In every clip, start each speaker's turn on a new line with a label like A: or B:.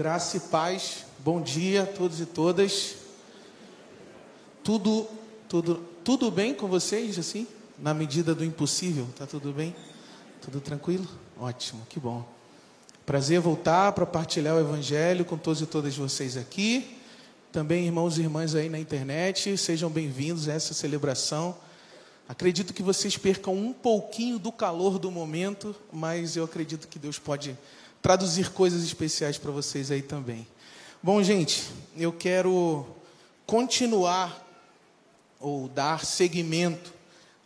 A: Graça e paz. Bom dia a todos e todas. Tudo, tudo, tudo bem com vocês assim? Na medida do impossível, tá tudo bem? Tudo tranquilo? Ótimo, que bom. Prazer voltar para partilhar o evangelho com todos e todas vocês aqui. Também irmãos e irmãs aí na internet, sejam bem-vindos a essa celebração. Acredito que vocês percam um pouquinho do calor do momento, mas eu acredito que Deus pode traduzir coisas especiais para vocês aí também. Bom, gente, eu quero continuar ou dar seguimento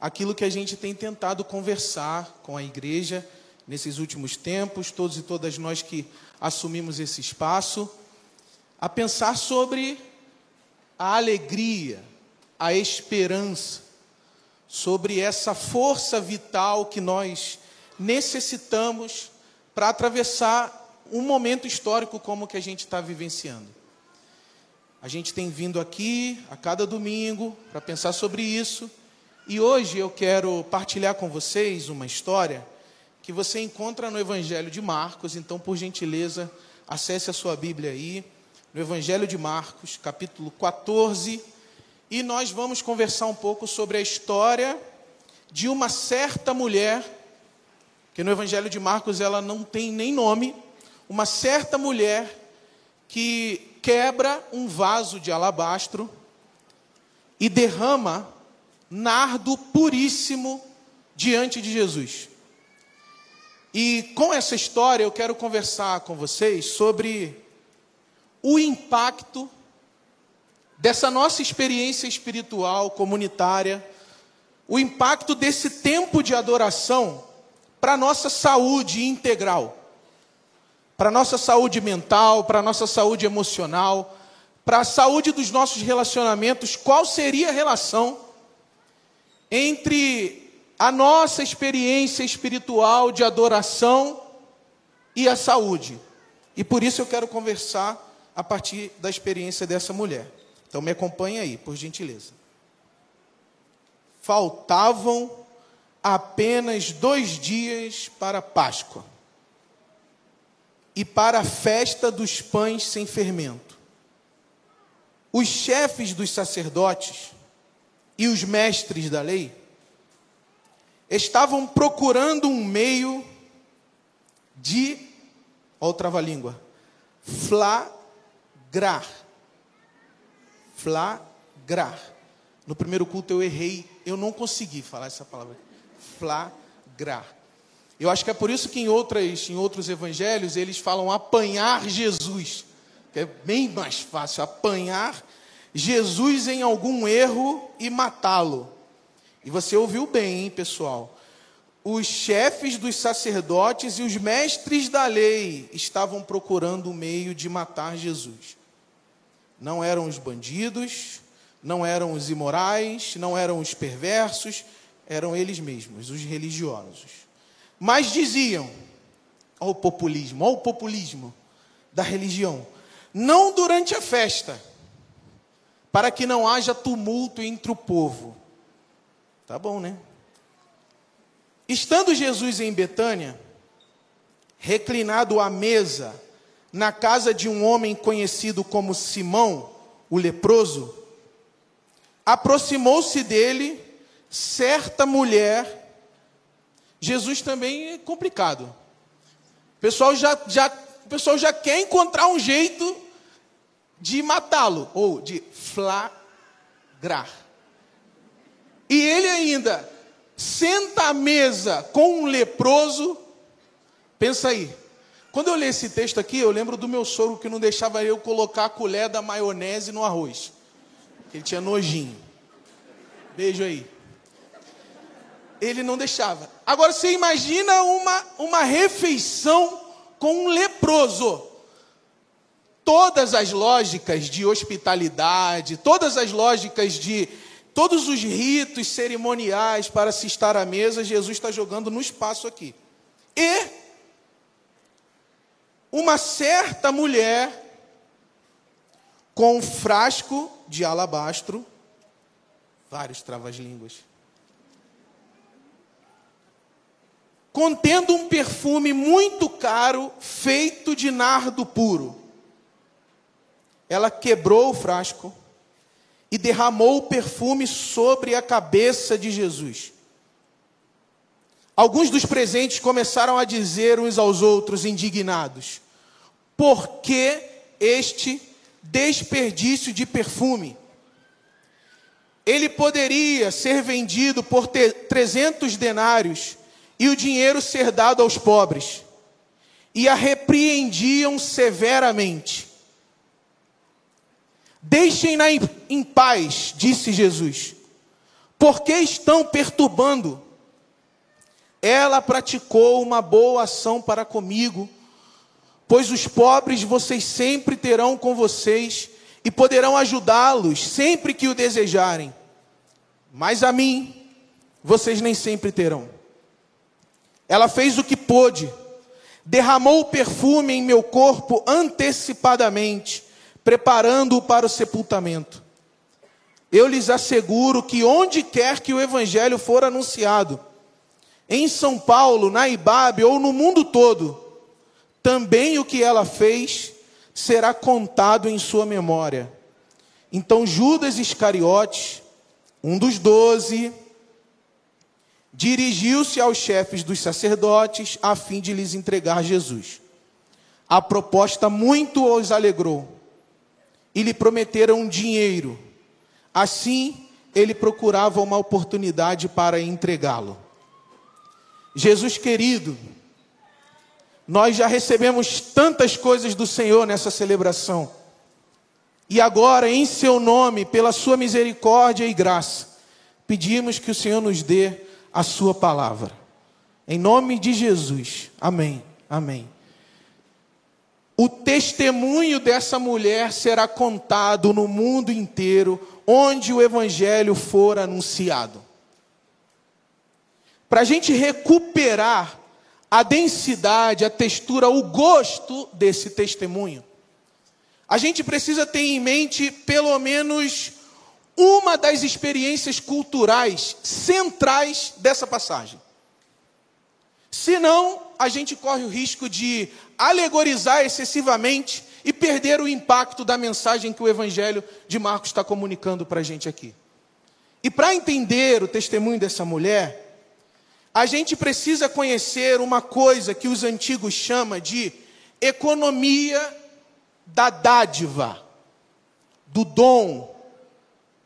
A: àquilo que a gente tem tentado conversar com a igreja nesses últimos tempos, todos e todas nós que assumimos esse espaço, a pensar sobre a alegria, a esperança, sobre essa força vital que nós necessitamos para atravessar um momento histórico como o que a gente está vivenciando. A gente tem vindo aqui a cada domingo para pensar sobre isso, e hoje eu quero partilhar com vocês uma história que você encontra no Evangelho de Marcos, então, por gentileza, acesse a sua Bíblia aí, no Evangelho de Marcos, capítulo 14, e nós vamos conversar um pouco sobre a história de uma certa mulher que no Evangelho de Marcos ela não tem nem nome, uma certa mulher que quebra um vaso de alabastro e derrama nardo puríssimo diante de Jesus. E com essa história eu quero conversar com vocês sobre o impacto dessa nossa experiência espiritual comunitária, o impacto desse tempo de adoração para a nossa saúde integral, para a nossa saúde mental, para a nossa saúde emocional, para a saúde dos nossos relacionamentos, qual seria a relação entre a nossa experiência espiritual de adoração e a saúde? E por isso eu quero conversar a partir da experiência dessa mulher. Então me acompanhe aí, por gentileza. Faltavam apenas dois dias para Páscoa e para a festa dos pães sem fermento. Os chefes dos sacerdotes e os mestres da lei estavam procurando um meio de, outra língua, flagrar. Flagrar. No primeiro culto eu errei, eu não consegui falar essa palavra flagrar. Eu acho que é por isso que em, outras, em outros evangelhos eles falam apanhar Jesus. Que é bem mais fácil apanhar Jesus em algum erro e matá-lo. E você ouviu bem, hein, pessoal? Os chefes dos sacerdotes e os mestres da lei estavam procurando o meio de matar Jesus. Não eram os bandidos, não eram os imorais, não eram os perversos, eram eles mesmos, os religiosos. Mas diziam, ao populismo, ao populismo da religião, não durante a festa, para que não haja tumulto entre o povo. Tá bom, né? Estando Jesus em Betânia, reclinado à mesa, na casa de um homem conhecido como Simão, o leproso, aproximou-se dele certa mulher. Jesus também é complicado. O pessoal já, já, o pessoal já quer encontrar um jeito de matá-lo, ou de flagrar. E ele ainda senta à mesa com um leproso. Pensa aí. Quando eu leio esse texto aqui, eu lembro do meu sogro que não deixava eu colocar a colher da maionese no arroz. Ele tinha nojinho. Beijo aí ele não deixava. Agora você imagina uma, uma refeição com um leproso. Todas as lógicas de hospitalidade, todas as lógicas de todos os ritos cerimoniais para se estar à mesa, Jesus está jogando no espaço aqui. E uma certa mulher com um frasco de alabastro, vários travas-línguas contendo um perfume muito caro feito de nardo puro. ela quebrou o frasco e derramou o perfume sobre a cabeça de Jesus. Alguns dos presentes começaram a dizer uns aos outros, indignados: Por que este desperdício de perfume? Ele poderia ser vendido por 300 denários e o dinheiro ser dado aos pobres. E a repreendiam severamente. Deixem-na em paz, disse Jesus. Porque estão perturbando? Ela praticou uma boa ação para comigo, pois os pobres vocês sempre terão com vocês e poderão ajudá-los sempre que o desejarem. Mas a mim, vocês nem sempre terão. Ela fez o que pôde, derramou o perfume em meu corpo antecipadamente, preparando-o para o sepultamento. Eu lhes asseguro que onde quer que o evangelho for anunciado, em São Paulo, na Ibabe ou no mundo todo, também o que ela fez será contado em sua memória. Então Judas Iscariotes, um dos doze, dirigiu-se aos chefes dos sacerdotes a fim de lhes entregar Jesus. A proposta muito os alegrou e lhe prometeram dinheiro. Assim, ele procurava uma oportunidade para entregá-lo. Jesus querido, nós já recebemos tantas coisas do Senhor nessa celebração. E agora, em seu nome, pela sua misericórdia e graça, pedimos que o Senhor nos dê a sua palavra. Em nome de Jesus. Amém. Amém. O testemunho dessa mulher será contado no mundo inteiro, onde o evangelho for anunciado. Para a gente recuperar a densidade, a textura, o gosto desse testemunho. A gente precisa ter em mente pelo menos uma das experiências culturais centrais dessa passagem. Senão, a gente corre o risco de alegorizar excessivamente e perder o impacto da mensagem que o Evangelho de Marcos está comunicando para a gente aqui. E para entender o testemunho dessa mulher, a gente precisa conhecer uma coisa que os antigos chamam de economia da dádiva, do dom,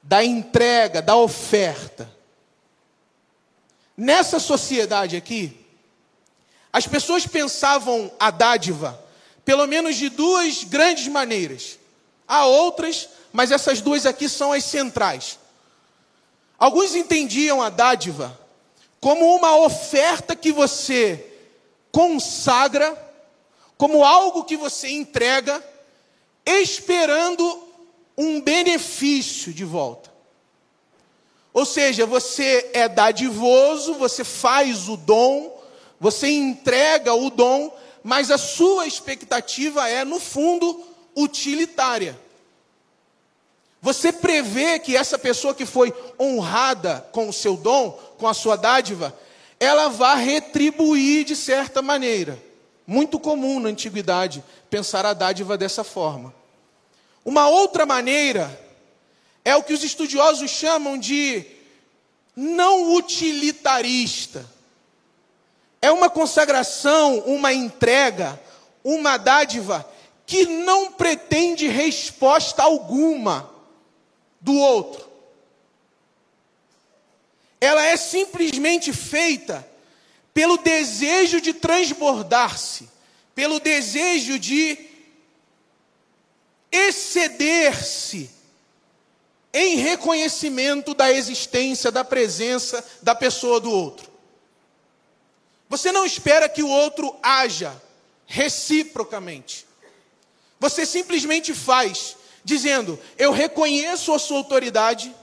A: da entrega, da oferta. Nessa sociedade aqui, as pessoas pensavam a dádiva pelo menos de duas grandes maneiras. Há outras, mas essas duas aqui são as centrais. Alguns entendiam a dádiva como uma oferta que você consagra, como algo que você entrega, esperando um benefício de volta. Ou seja, você é dadivoso, você faz o dom, você entrega o dom, mas a sua expectativa é, no fundo, utilitária. Você prevê que essa pessoa que foi honrada com o seu dom, com a sua dádiva, ela vai retribuir de certa maneira. Muito comum na antiguidade pensar a dádiva dessa forma. Uma outra maneira é o que os estudiosos chamam de não utilitarista. É uma consagração, uma entrega, uma dádiva que não pretende resposta alguma do outro. Ela é simplesmente feita pelo desejo de transbordar-se, pelo desejo de exceder-se em reconhecimento da existência, da presença da pessoa do outro. Você não espera que o outro haja reciprocamente. Você simplesmente faz dizendo: Eu reconheço a sua autoridade,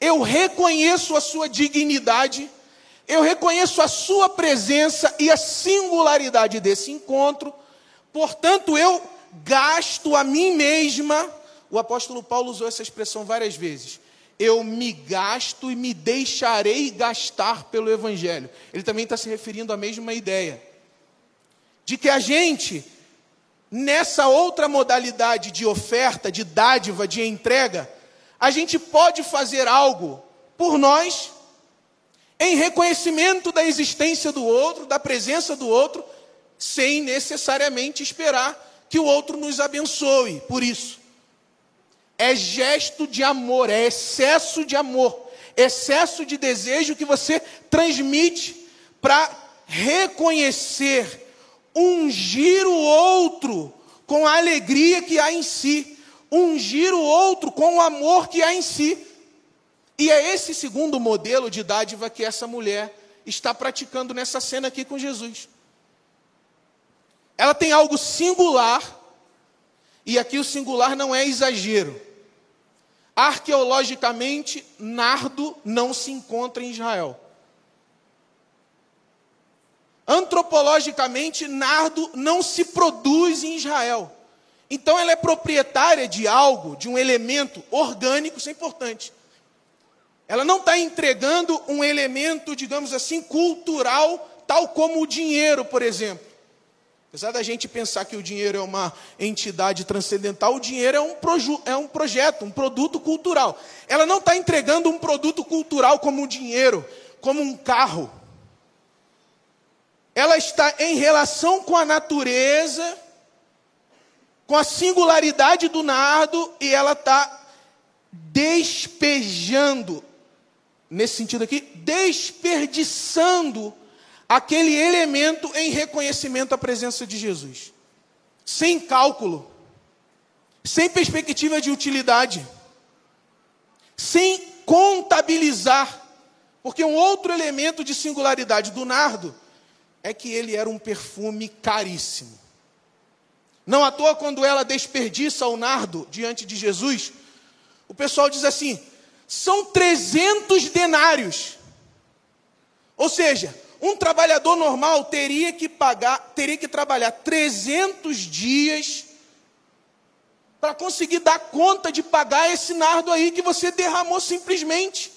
A: eu reconheço a sua dignidade, eu reconheço a sua presença e a singularidade desse encontro, portanto, eu gasto a mim mesma. O apóstolo Paulo usou essa expressão várias vezes. Eu me gasto e me deixarei gastar pelo Evangelho. Ele também está se referindo à mesma ideia. De que a gente nessa outra modalidade de oferta, de dádiva, de entrega, a gente pode fazer algo por nós, em reconhecimento da existência do outro, da presença do outro, sem necessariamente esperar que o outro nos abençoe por isso. É gesto de amor, é excesso de amor, excesso de desejo que você transmite para reconhecer, ungir o outro com a alegria que há em si, ungir o outro com o amor que há em si. E é esse segundo modelo de dádiva que essa mulher está praticando nessa cena aqui com Jesus. Ela tem algo singular, e aqui o singular não é exagero. Arqueologicamente, nardo não se encontra em Israel. Antropologicamente, nardo não se produz em Israel. Então, ela é proprietária de algo, de um elemento orgânico, isso é importante. Ela não está entregando um elemento, digamos assim, cultural, tal como o dinheiro, por exemplo. Apesar da gente pensar que o dinheiro é uma entidade transcendental, o dinheiro é um, é um projeto, um produto cultural. Ela não está entregando um produto cultural como o dinheiro, como um carro. Ela está em relação com a natureza, com a singularidade do nardo, e ela está despejando, nesse sentido aqui, desperdiçando aquele elemento em reconhecimento à presença de Jesus. Sem cálculo, sem perspectiva de utilidade, sem contabilizar. Porque um outro elemento de singularidade do nardo é que ele era um perfume caríssimo. Não à toa, quando ela desperdiça o nardo diante de Jesus, o pessoal diz assim: são 300 denários. Ou seja, um trabalhador normal teria que pagar, teria que trabalhar 300 dias para conseguir dar conta de pagar esse nardo aí que você derramou simplesmente.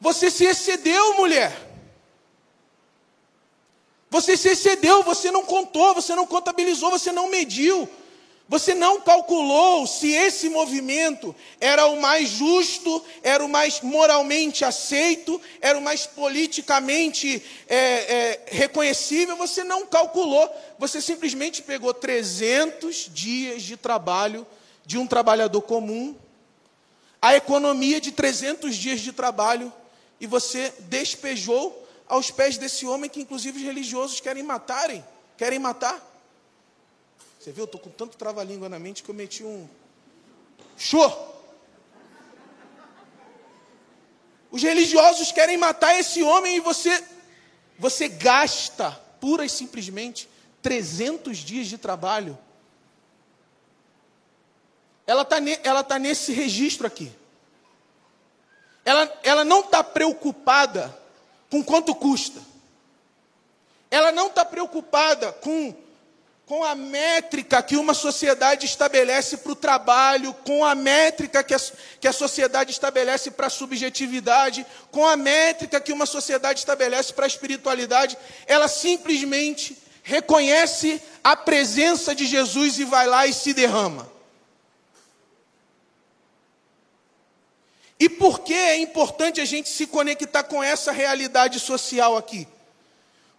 A: Você se excedeu, mulher. Você se excedeu, você não contou, você não contabilizou, você não mediu. Você não calculou se esse movimento era o mais justo, era o mais moralmente aceito, era o mais politicamente é, é, reconhecível. Você não calculou. Você simplesmente pegou 300 dias de trabalho de um trabalhador comum, a economia de 300 dias de trabalho, e você despejou aos pés desse homem que, inclusive, os religiosos querem matarem, querem matar. Você viu? Eu estou com tanto trava-língua na mente que eu meti um. Show! Os religiosos querem matar esse homem e você, você gasta, pura e simplesmente, 300 dias de trabalho. Ela está ela tá nesse registro aqui. Ela, ela não está preocupada com quanto custa. Ela não está preocupada com com a métrica que uma sociedade estabelece para o trabalho, com a métrica que a, que a sociedade estabelece para a subjetividade, com a métrica que uma sociedade estabelece para a espiritualidade, ela simplesmente reconhece a presença de Jesus e vai lá e se derrama. E por que é importante a gente se conectar com essa realidade social aqui?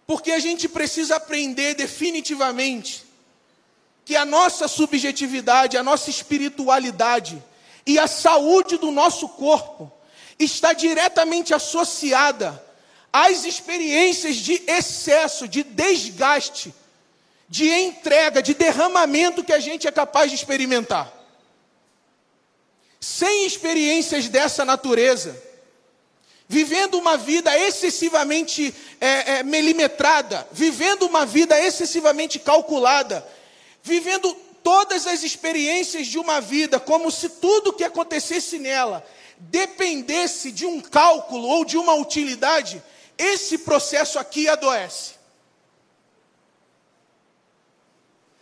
A: Porque a gente precisa aprender definitivamente que a nossa subjetividade, a nossa espiritualidade e a saúde do nosso corpo está diretamente associada às experiências de excesso, de desgaste, de entrega, de derramamento que a gente é capaz de experimentar. Sem experiências dessa natureza, vivendo uma vida excessivamente é, é, milimetrada, vivendo uma vida excessivamente calculada, vivendo todas as experiências de uma vida, como se tudo que acontecesse nela dependesse de um cálculo ou de uma utilidade, esse processo aqui adoece.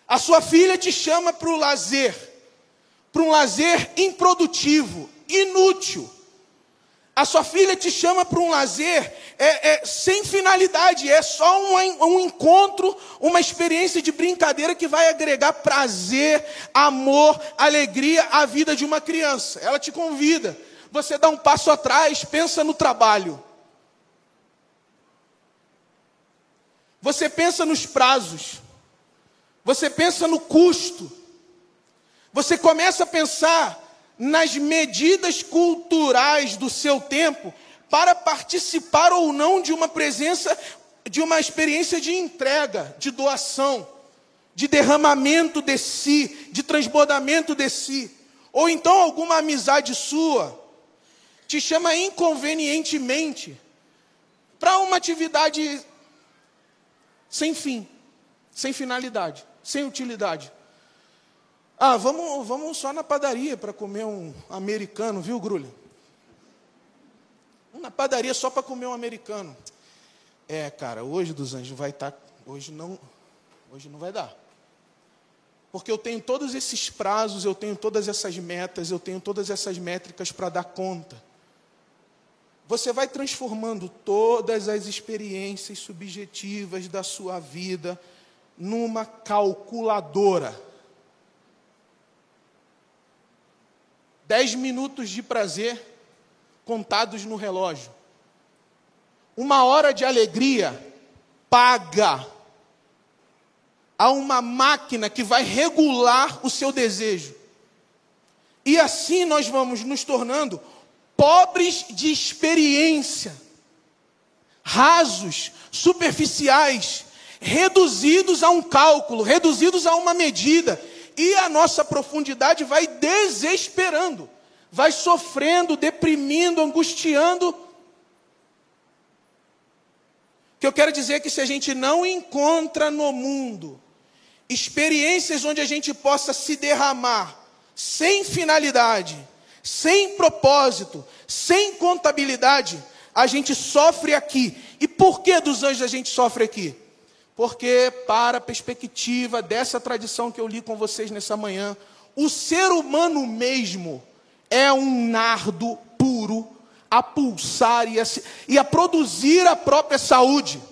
A: A sua filha te chama para o lazer, para um lazer improdutivo, inútil A sua filha te chama para um lazer é, é, sem finalidade, é só um, um encontro, uma experiência de brincadeira que vai agregar prazer, amor, alegria à vida de uma criança. Ela te convida. Você dá um passo atrás, pensa no trabalho. Você pensa nos prazos. Você pensa no custo. Você começa a pensar nas medidas culturais do seu tempo para participar ou não de uma presença, de uma experiência de entrega, de doação, de derramamento de si, de transbordamento de si. Ou então alguma amizade sua te chama inconvenientemente para uma atividade sem fim, sem finalidade, sem utilidade. Ah, vamos, vamos só na padaria para comer um americano, viu, Grulha? Na padaria só para comer um americano. É, cara, hoje dos anjos vai estar. Tá, hoje não, hoje não vai dar. Porque eu tenho todos esses prazos, eu tenho todas essas metas, eu tenho todas essas métricas para dar conta. Você vai transformando todas as experiências subjetivas da sua vida numa calculadora. Dez minutos de prazer contados no relógio. Uma hora de alegria paga a uma máquina que vai regular o seu desejo. E assim nós vamos nos tornando pobres de experiência, rasos, superficiais, reduzidos a um cálculo, reduzidos a uma medida e a nossa profundidade vai desesperando, vai sofrendo, deprimindo, angustiando. O que eu quero dizer é que se a gente não encontra no mundo experiências onde a gente possa se derramar sem finalidade, sem propósito, sem contabilidade, a gente sofre aqui. E por que dos anjos a gente sofre aqui? Porque, para a perspectiva dessa tradição que eu li com vocês nessa manhã, o ser humano mesmo é um nardo puro a pulsar e a, e a produzir a própria saúde.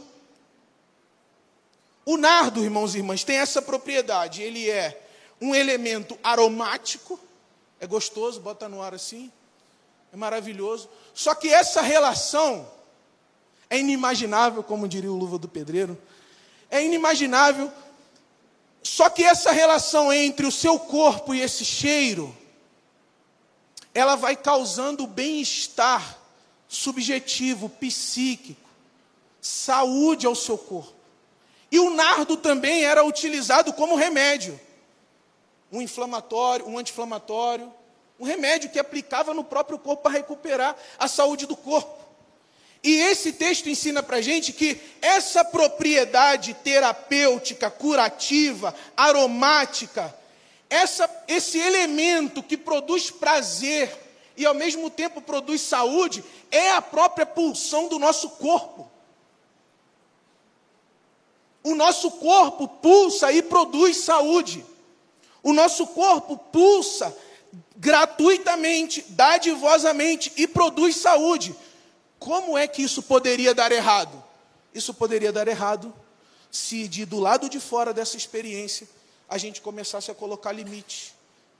A: O nardo, irmãos e irmãs, tem essa propriedade. Ele é um elemento aromático, é gostoso, bota no ar assim, é maravilhoso. Só que essa relação é inimaginável, como diria o Luva do Pedreiro, é inimaginável. Só que essa relação entre o seu corpo e esse cheiro, ela vai causando bem-estar subjetivo, psíquico, saúde ao seu corpo. E o nardo também era utilizado como remédio. Um inflamatório, um anti-inflamatório, um remédio que aplicava no próprio corpo para recuperar a saúde do corpo. E esse texto ensina para gente que essa propriedade terapêutica, curativa, aromática, essa, esse elemento que produz prazer e ao mesmo tempo produz saúde, é a própria pulsão do nosso corpo. O nosso corpo pulsa e produz saúde. O nosso corpo pulsa gratuitamente, dadivosamente e produz saúde. Como é que isso poderia dar errado? Isso poderia dar errado se de do lado de fora dessa experiência a gente começasse a colocar limites,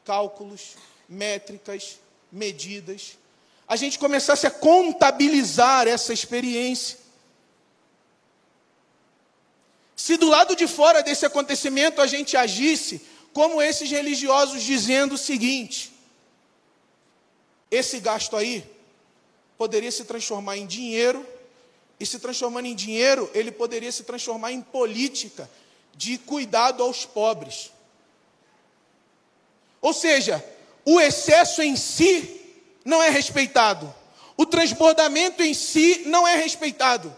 A: cálculos, métricas, medidas, a gente começasse a contabilizar essa experiência. Se do lado de fora desse acontecimento a gente agisse como esses religiosos dizendo o seguinte: esse gasto aí poderia se transformar em dinheiro, e se transformando em dinheiro, ele poderia se transformar em política de cuidado aos pobres. Ou seja, o excesso em si não é respeitado, o transbordamento em si não é respeitado.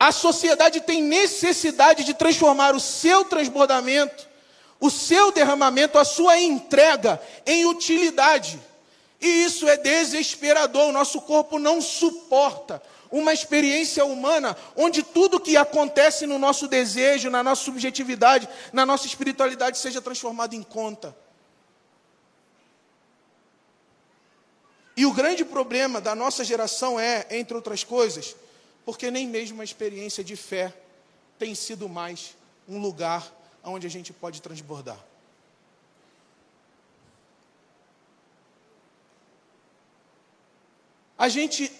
A: A sociedade tem necessidade de transformar o seu transbordamento, o seu derramamento, a sua entrega em utilidade. E isso é desesperador. O nosso corpo não suporta uma experiência humana onde tudo que acontece no nosso desejo, na nossa subjetividade, na nossa espiritualidade seja transformado em conta. E o grande problema da nossa geração é, entre outras coisas, porque nem mesmo a experiência de fé tem sido mais um lugar onde a gente pode transbordar. A gente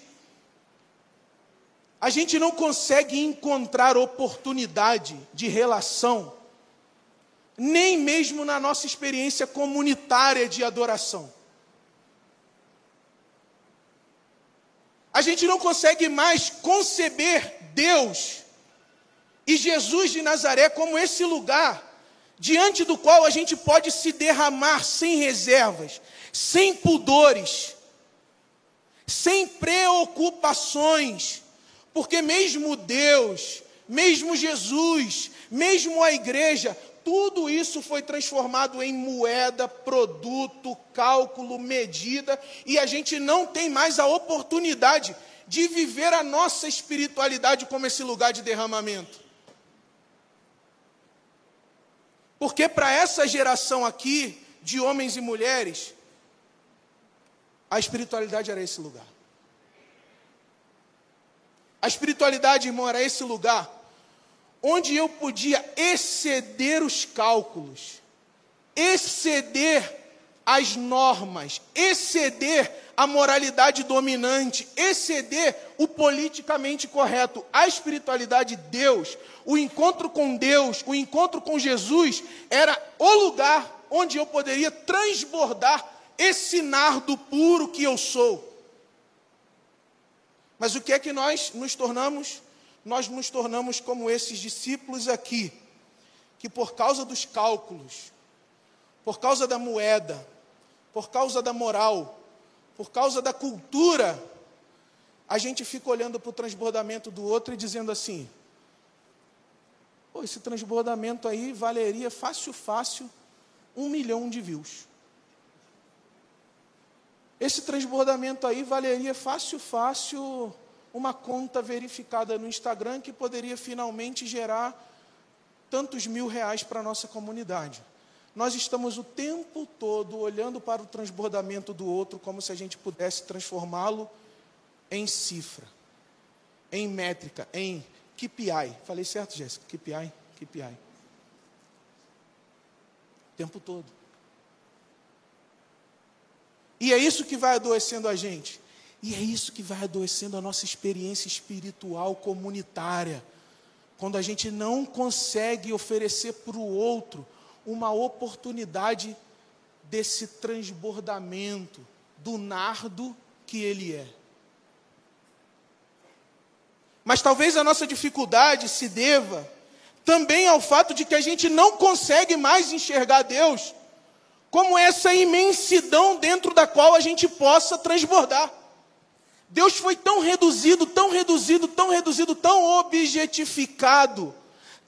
A: a gente não consegue encontrar oportunidade de relação, nem mesmo na nossa experiência comunitária de adoração. A gente não consegue mais conceber Deus e Jesus de Nazaré como esse lugar diante do qual a gente pode se derramar sem reservas, sem pudores, sem preocupações porque mesmo Deus, mesmo Jesus, mesmo a igreja, tudo isso foi transformado em moeda, produto, cálculo, medida, e a gente não tem mais a oportunidade de viver a nossa espiritualidade como esse lugar de derramamento. Porque para essa geração aqui, de homens e mulheres, a espiritualidade era esse lugar. A espiritualidade, irmão, era esse lugar onde eu podia exceder os cálculos, exceder as normas, exceder a moralidade dominante, exceder o politicamente correto. A espiritualidade de Deus, o encontro com Deus, o encontro com Jesus, era o lugar onde eu poderia transbordar esse nardo puro que eu sou. Mas o que é que nós nos tornamos? Nós nos tornamos como esses discípulos aqui, que por causa dos cálculos, por causa da moeda, por causa da moral, por causa da cultura, a gente fica olhando para o transbordamento do outro e dizendo assim: Pô, esse transbordamento aí valeria fácil, fácil, um milhão de views. Esse transbordamento aí valeria fácil, fácil uma conta verificada no Instagram que poderia finalmente gerar tantos mil reais para a nossa comunidade. Nós estamos o tempo todo olhando para o transbordamento do outro como se a gente pudesse transformá-lo em cifra, em métrica, em KPI. Falei certo, Jéssica? KPI? KPI. O tempo todo. E é isso que vai adoecendo a gente. E é isso que vai adoecendo a nossa experiência espiritual comunitária. Quando a gente não consegue oferecer para o outro uma oportunidade desse transbordamento do nardo que ele é. Mas talvez a nossa dificuldade se deva também ao fato de que a gente não consegue mais enxergar Deus como essa imensidão dentro da qual a gente possa transbordar. Deus foi tão reduzido, tão reduzido, tão reduzido, tão objetificado,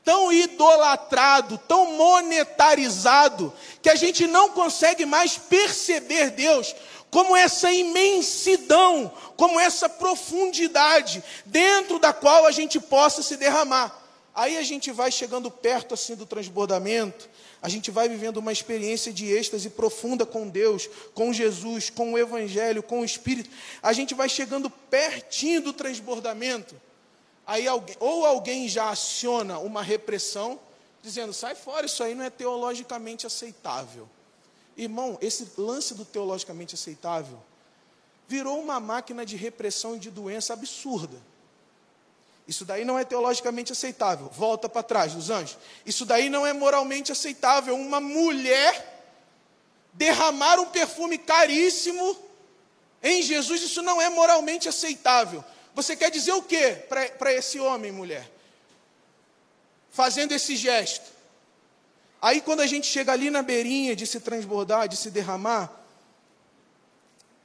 A: tão idolatrado, tão monetarizado, que a gente não consegue mais perceber Deus como essa imensidão, como essa profundidade dentro da qual a gente possa se derramar. Aí a gente vai chegando perto assim do transbordamento, a gente vai vivendo uma experiência de êxtase profunda com Deus, com Jesus, com o Evangelho, com o Espírito. A gente vai chegando pertinho do transbordamento. Aí alguém, ou alguém já aciona uma repressão, dizendo: sai fora, isso aí não é teologicamente aceitável. Irmão, esse lance do teologicamente aceitável virou uma máquina de repressão e de doença absurda. Isso daí não é teologicamente aceitável. Volta para trás dos anjos. Isso daí não é moralmente aceitável. Uma mulher derramar um perfume caríssimo em Jesus, isso não é moralmente aceitável. Você quer dizer o que para esse homem, mulher? Fazendo esse gesto. Aí, quando a gente chega ali na beirinha de se transbordar, de se derramar,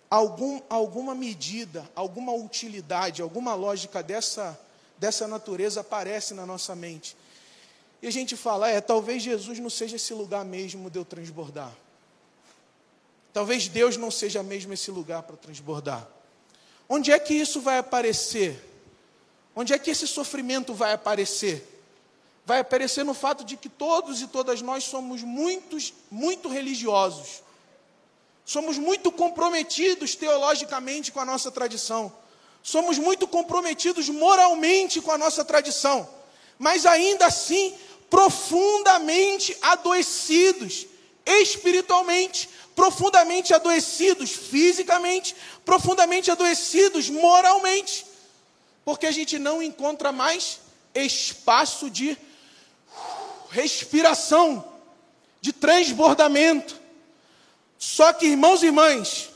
A: algum, alguma medida, alguma utilidade, alguma lógica dessa dessa natureza aparece na nossa mente. E a gente fala, é, talvez Jesus não seja esse lugar mesmo de eu transbordar. Talvez Deus não seja mesmo esse lugar para transbordar. Onde é que isso vai aparecer? Onde é que esse sofrimento vai aparecer? Vai aparecer no fato de que todos e todas nós somos muitos, muito religiosos. Somos muito comprometidos teologicamente com a nossa tradição. Somos muito comprometidos moralmente com a nossa tradição. Mas ainda assim, profundamente adoecidos espiritualmente, profundamente adoecidos fisicamente, profundamente adoecidos moralmente. Porque a gente não encontra mais espaço de respiração, de transbordamento. Só que, irmãos e irmãs,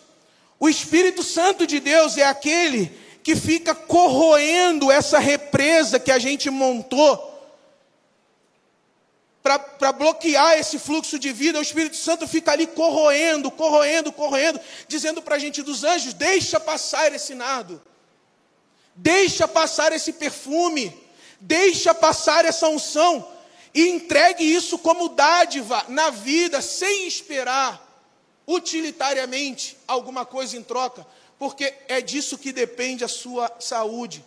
A: o Espírito Santo de Deus é aquele que fica corroendo essa represa que a gente montou para bloquear esse fluxo de vida, o Espírito Santo fica ali corroendo, corroendo, corroendo, dizendo para a gente dos anjos: deixa passar esse nardo, deixa passar esse perfume, deixa passar essa unção, e entregue isso como dádiva na vida, sem esperar utilitariamente alguma coisa em troca, porque é disso que depende a sua saúde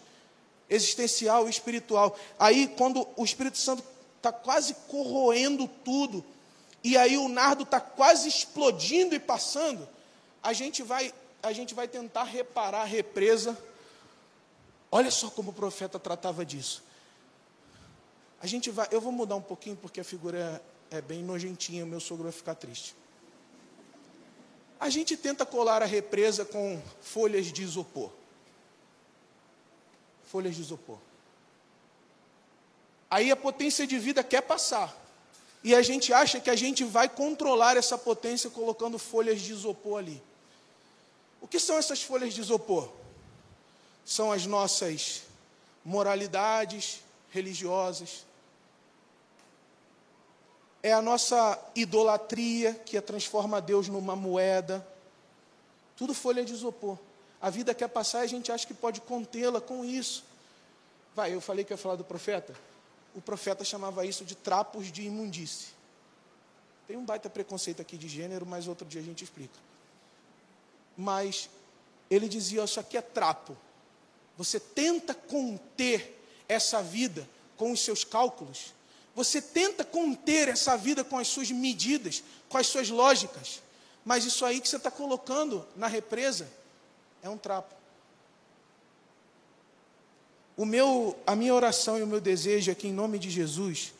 A: existencial e espiritual. Aí, quando o Espírito Santo está quase corroendo tudo, e aí o nardo está quase explodindo e passando, a gente vai, a gente vai tentar reparar a represa. Olha só como o profeta tratava disso. A gente vai, eu vou mudar um pouquinho porque a figura é, é bem nojentinha, meu sogro vai ficar triste. A gente tenta colar a represa com folhas de isopor. Folhas de isopor. Aí a potência de vida quer passar. E a gente acha que a gente vai controlar essa potência colocando folhas de isopor ali. O que são essas folhas de isopor? São as nossas moralidades religiosas. É a nossa idolatria que transforma Deus numa moeda. Tudo folha de isopor. A vida quer passar e a gente acha que pode contê-la com isso. Vai, eu falei que ia falar do profeta o profeta chamava isso de trapos de imundície. Tem um baita preconceito aqui de gênero, mas outro dia a gente explica. Mas ele dizia: Isso aqui é trapo. Você tenta conter essa vida com os seus cálculos. Você tenta conter essa vida com as suas medidas, com as suas lógicas. Mas isso aí que você está colocando na represa é um trapo. O meu, a minha oração e o meu desejo é que, em nome de Jesus,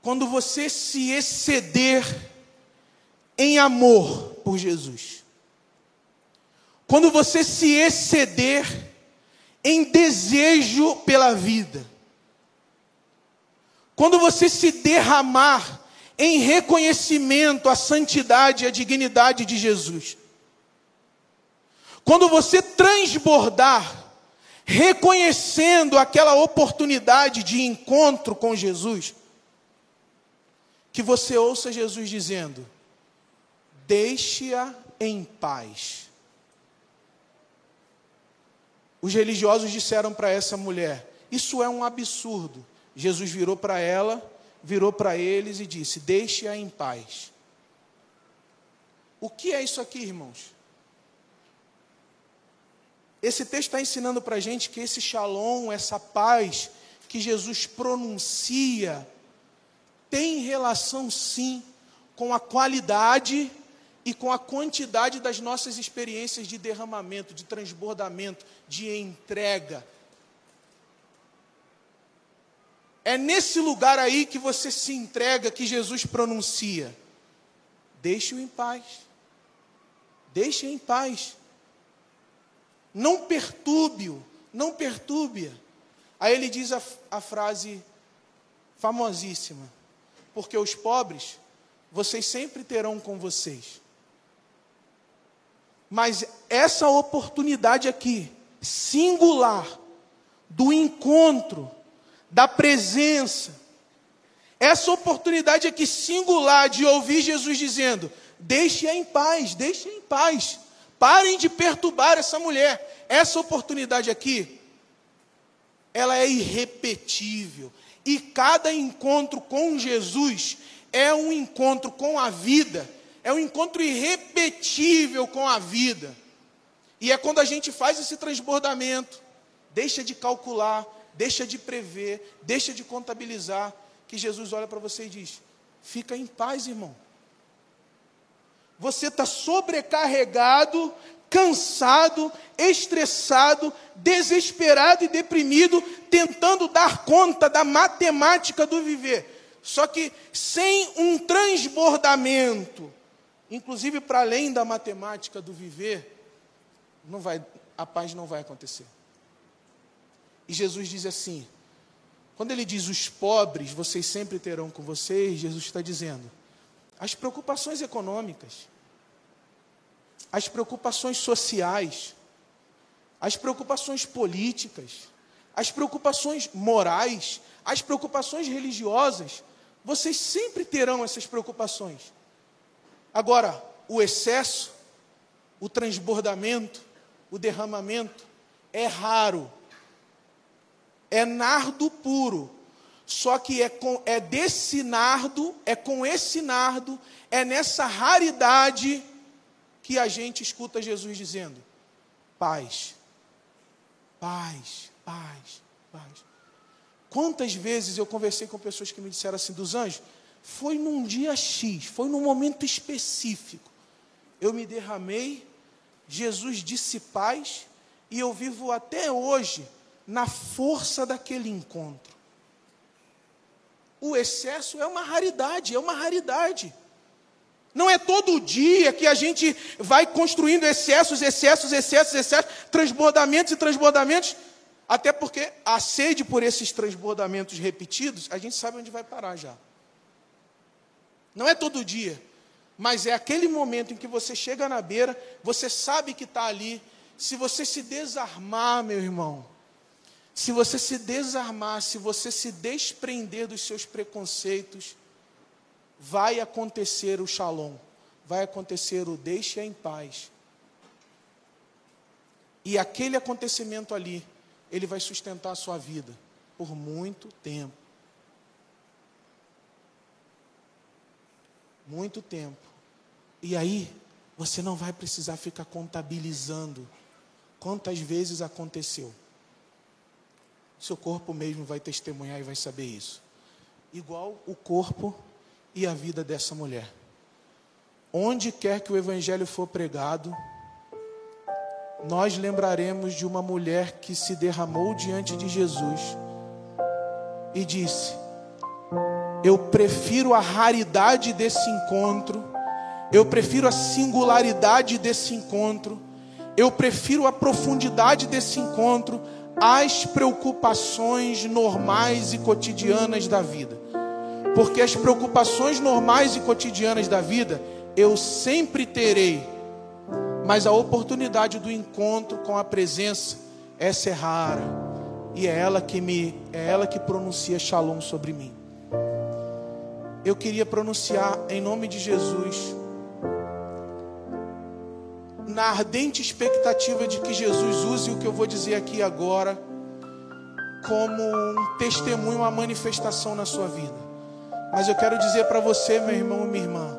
A: quando você se exceder em amor por Jesus, quando você se exceder em desejo pela vida, quando você se derramar em reconhecimento à santidade e à dignidade de Jesus, quando você transbordar, reconhecendo aquela oportunidade de encontro com Jesus, que você ouça Jesus dizendo: Deixe-a em paz. Os religiosos disseram para essa mulher: Isso é um absurdo. Jesus virou para ela, virou para eles e disse: Deixe-a em paz. O que é isso aqui, irmãos? Esse texto está ensinando para a gente que esse shalom, essa paz que Jesus pronuncia, tem relação sim com a qualidade e com a quantidade das nossas experiências de derramamento, de transbordamento, de entrega. É nesse lugar aí que você se entrega que Jesus pronuncia: deixe-o em paz. Deixe em paz. Não perturbe-o, não perturbe-a. Aí ele diz a, a frase famosíssima: Porque os pobres, vocês sempre terão com vocês. Mas essa oportunidade aqui, singular, do encontro, da presença, essa oportunidade aqui singular de ouvir Jesus dizendo: deixe-a em paz, deixe em paz. Parem de perturbar essa mulher. Essa oportunidade aqui, ela é irrepetível. E cada encontro com Jesus é um encontro com a vida, é um encontro irrepetível com a vida. E é quando a gente faz esse transbordamento, deixa de calcular, deixa de prever, deixa de contabilizar, que Jesus olha para você e diz: Fica em paz, irmão. Você está sobrecarregado, cansado, estressado, desesperado e deprimido, tentando dar conta da matemática do viver. Só que sem um transbordamento, inclusive para além da matemática do viver, não vai, a paz não vai acontecer. E Jesus diz assim: quando ele diz os pobres, vocês sempre terão com vocês, Jesus está dizendo as preocupações econômicas, as preocupações sociais, as preocupações políticas, as preocupações morais, as preocupações religiosas, vocês sempre terão essas preocupações. Agora, o excesso, o transbordamento, o derramamento é raro. É nardo puro. Só que é, com, é desse nardo, é com esse nardo, é nessa raridade que a gente escuta Jesus dizendo: paz, paz, paz, paz. Quantas vezes eu conversei com pessoas que me disseram assim, dos anjos, foi num dia X, foi num momento específico. Eu me derramei, Jesus disse paz, e eu vivo até hoje na força daquele encontro. O excesso é uma raridade, é uma raridade. Não é todo dia que a gente vai construindo excessos, excessos, excessos, excessos, transbordamentos e transbordamentos, até porque a sede por esses transbordamentos repetidos, a gente sabe onde vai parar já. Não é todo dia, mas é aquele momento em que você chega na beira, você sabe que está ali. Se você se desarmar, meu irmão, se você se desarmar, se você se desprender dos seus preconceitos, vai acontecer o shalom, vai acontecer o deixe em paz. E aquele acontecimento ali, ele vai sustentar a sua vida por muito tempo. Muito tempo. E aí, você não vai precisar ficar contabilizando quantas vezes aconteceu. Seu corpo mesmo vai testemunhar e vai saber isso. Igual o corpo e a vida dessa mulher. Onde quer que o Evangelho for pregado, nós lembraremos de uma mulher que se derramou diante de Jesus e disse: Eu prefiro a raridade desse encontro, eu prefiro a singularidade desse encontro, eu prefiro a profundidade desse encontro às preocupações normais e cotidianas da vida. Porque as preocupações normais e cotidianas da vida eu sempre terei, mas a oportunidade do encontro com a presença essa é rara e é ela que me é ela que pronuncia Shalom sobre mim. Eu queria pronunciar em nome de Jesus na ardente expectativa de que Jesus use o que eu vou dizer aqui agora como um testemunho, uma manifestação na sua vida. Mas eu quero dizer para você, meu irmão e minha irmã,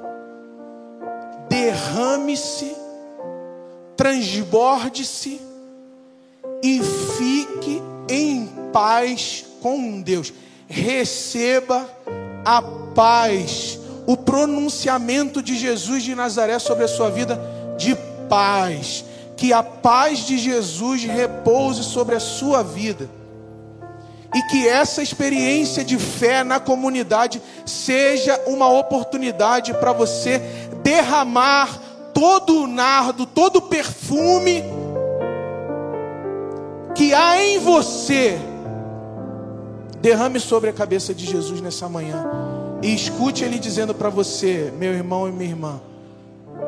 A: derrame-se, transborde-se e fique em paz com Deus. Receba a paz, o pronunciamento de Jesus de Nazaré sobre a sua vida de paz. Que a paz de Jesus repouse sobre a sua vida e que essa experiência de fé na comunidade seja uma oportunidade para você derramar todo o nardo, todo o perfume que há em você. Derrame sobre a cabeça de Jesus nessa manhã e escute Ele dizendo para você, meu irmão e minha irmã: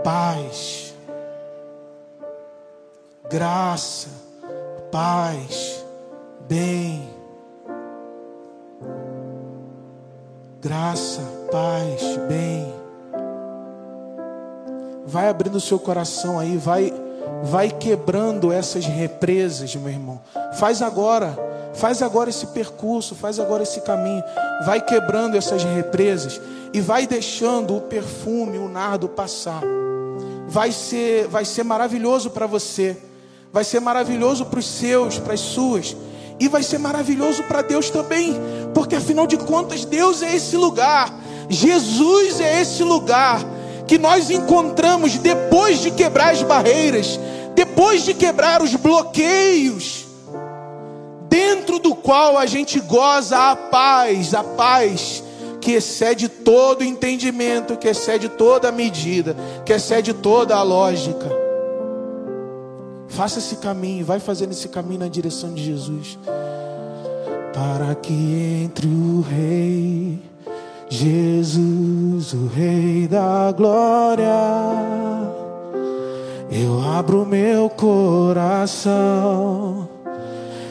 A: paz, graça, paz, bem graça, paz, bem. Vai abrindo o seu coração aí, vai vai quebrando essas represas, meu irmão. Faz agora, faz agora esse percurso, faz agora esse caminho. Vai quebrando essas represas e vai deixando o perfume, o nardo passar. Vai ser, vai ser maravilhoso para você. Vai ser maravilhoso para os seus, para as suas. E vai ser maravilhoso para Deus também, porque afinal de contas, Deus é esse lugar. Jesus é esse lugar que nós encontramos depois de quebrar as barreiras, depois de quebrar os bloqueios, dentro do qual a gente goza a paz, a paz que excede todo entendimento, que excede toda medida, que excede toda a lógica. Faça esse caminho, vai fazendo esse caminho na direção de Jesus. Para que entre o Rei, Jesus, o Rei da Glória, eu abro meu coração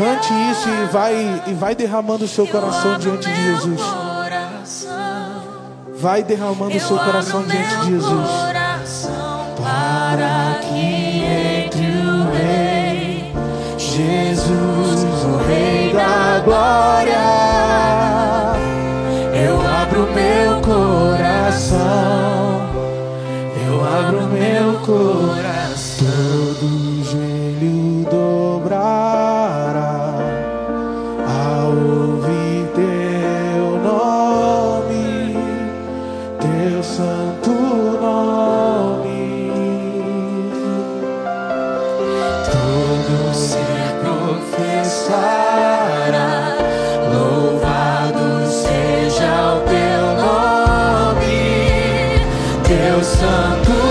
A: Cante isso e vai, e vai derramando o seu coração diante de Jesus. Vai derramando o seu coração diante de Jesus. Para que entre o Rei, Jesus, o Rei da Glória, apropria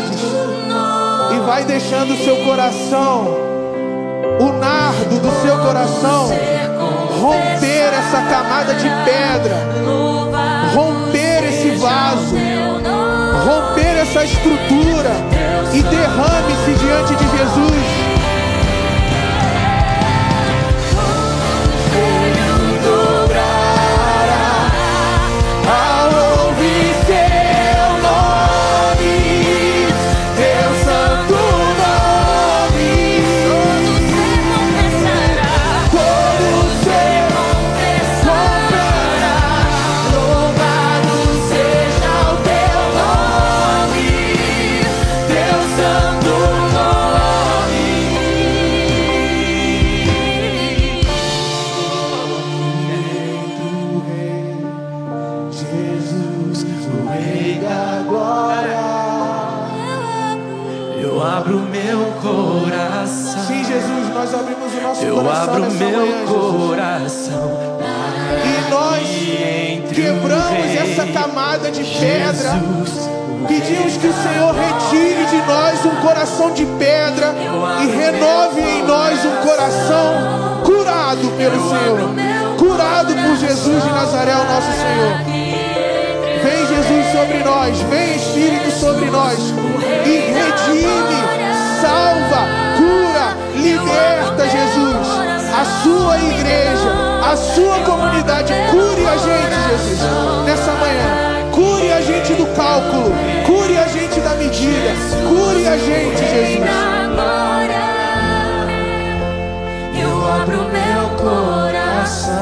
A: e vai deixando o seu coração, o nardo do seu coração, romper essa camada de pedra, romper esse vaso, romper essa estrutura e derrame-se diante de Jesus. A gente, Jesus.
B: Eu abro meu coração.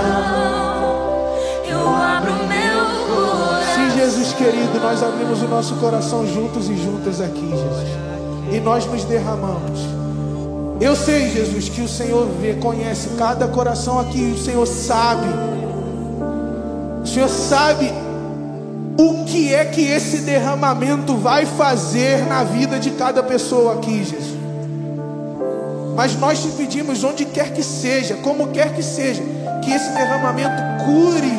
B: Eu abro meu coração.
A: Sim, Jesus querido, nós abrimos o nosso coração juntos e juntas aqui, Jesus. E nós nos derramamos. Eu sei, Jesus, que o Senhor vê, conhece cada coração aqui. O Senhor sabe. O Senhor sabe o que é que esse derramamento vai fazer na vida de cada pessoa aqui, Jesus. Mas nós te pedimos, onde quer que seja, como quer que seja, que esse derramamento cure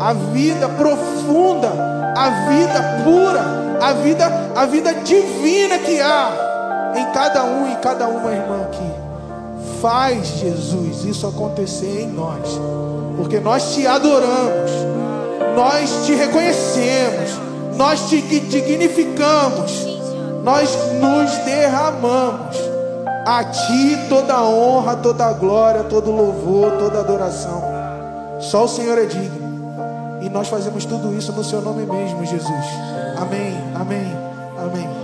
A: a vida profunda, a vida pura, a vida, a vida divina que há em cada um e cada uma irmã aqui. Faz, Jesus, isso acontecer em nós, porque nós te adoramos, nós te reconhecemos, nós te dignificamos, nós nos derramamos. A ti toda honra, toda glória, todo louvor, toda adoração. Só o Senhor é digno. E nós fazemos tudo isso no seu nome mesmo, Jesus. Amém, amém, amém.